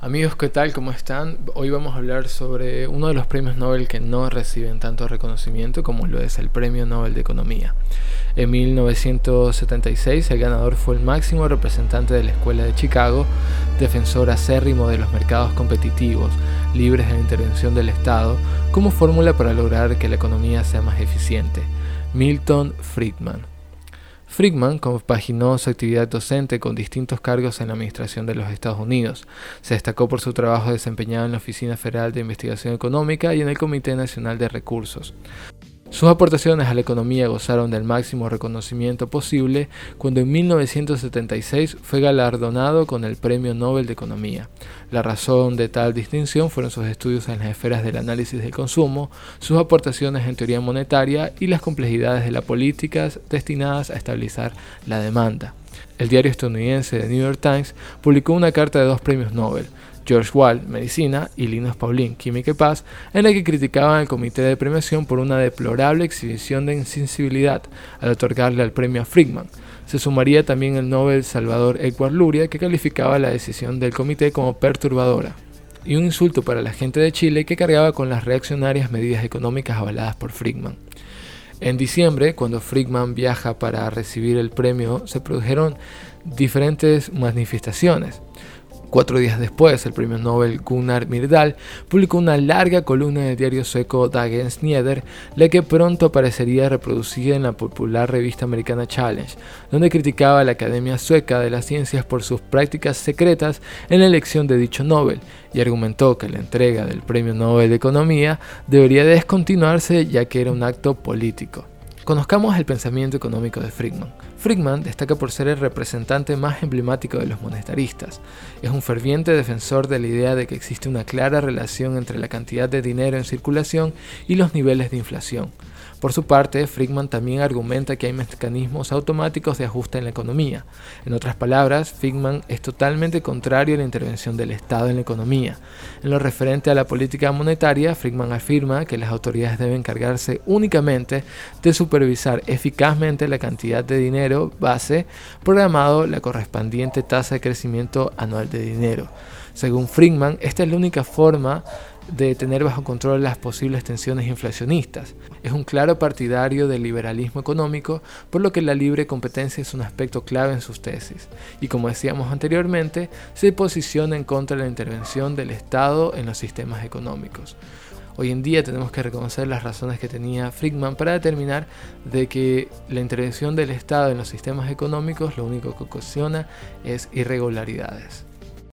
Amigos, ¿qué tal? ¿Cómo están? Hoy vamos a hablar sobre uno de los premios Nobel que no reciben tanto reconocimiento como lo es el Premio Nobel de Economía. En 1976 el ganador fue el máximo representante de la Escuela de Chicago, defensor acérrimo de los mercados competitivos, libres de la intervención del Estado, como fórmula para lograr que la economía sea más eficiente. Milton Friedman. Friedman compaginó su actividad docente con distintos cargos en la Administración de los Estados Unidos. Se destacó por su trabajo desempeñado en la Oficina Federal de Investigación Económica y en el Comité Nacional de Recursos. Sus aportaciones a la economía gozaron del máximo reconocimiento posible cuando en 1976 fue galardonado con el Premio Nobel de Economía. La razón de tal distinción fueron sus estudios en las esferas del análisis del consumo, sus aportaciones en teoría monetaria y las complejidades de las políticas destinadas a estabilizar la demanda. El diario estadounidense The New York Times publicó una carta de dos premios Nobel, George Wall, Medicina, y Linus Pauling, Química y Paz, en la que criticaban al comité de premiación por una deplorable exhibición de insensibilidad al otorgarle al premio a Friedman. Se sumaría también el Nobel Salvador Edward Luria, que calificaba la decisión del comité como perturbadora y un insulto para la gente de Chile que cargaba con las reaccionarias medidas económicas avaladas por Friedman. En diciembre, cuando Friedman viaja para recibir el premio, se produjeron diferentes manifestaciones. Cuatro días después, el premio Nobel Gunnar Myrdal publicó una larga columna en el diario sueco Dagens Nyheter, la que pronto aparecería reproducida en la popular revista americana Challenge, donde criticaba a la Academia Sueca de las Ciencias por sus prácticas secretas en la elección de dicho Nobel, y argumentó que la entrega del premio Nobel de Economía debería descontinuarse ya que era un acto político. Conozcamos el pensamiento económico de Friedman. Friedman destaca por ser el representante más emblemático de los monetaristas. Es un ferviente defensor de la idea de que existe una clara relación entre la cantidad de dinero en circulación y los niveles de inflación. Por su parte, Friedman también argumenta que hay mecanismos automáticos de ajuste en la economía. En otras palabras, Friedman es totalmente contrario a la intervención del Estado en la economía. En lo referente a la política monetaria, Friedman afirma que las autoridades deben encargarse únicamente de supervisar eficazmente la cantidad de dinero base programado la correspondiente tasa de crecimiento anual de dinero. Según Friedman, esta es la única forma de tener bajo control las posibles tensiones inflacionistas. Es un claro partidario del liberalismo económico, por lo que la libre competencia es un aspecto clave en sus tesis. Y como decíamos anteriormente, se posiciona en contra de la intervención del Estado en los sistemas económicos. Hoy en día tenemos que reconocer las razones que tenía Friedman para determinar de que la intervención del Estado en los sistemas económicos lo único que ocasiona es irregularidades.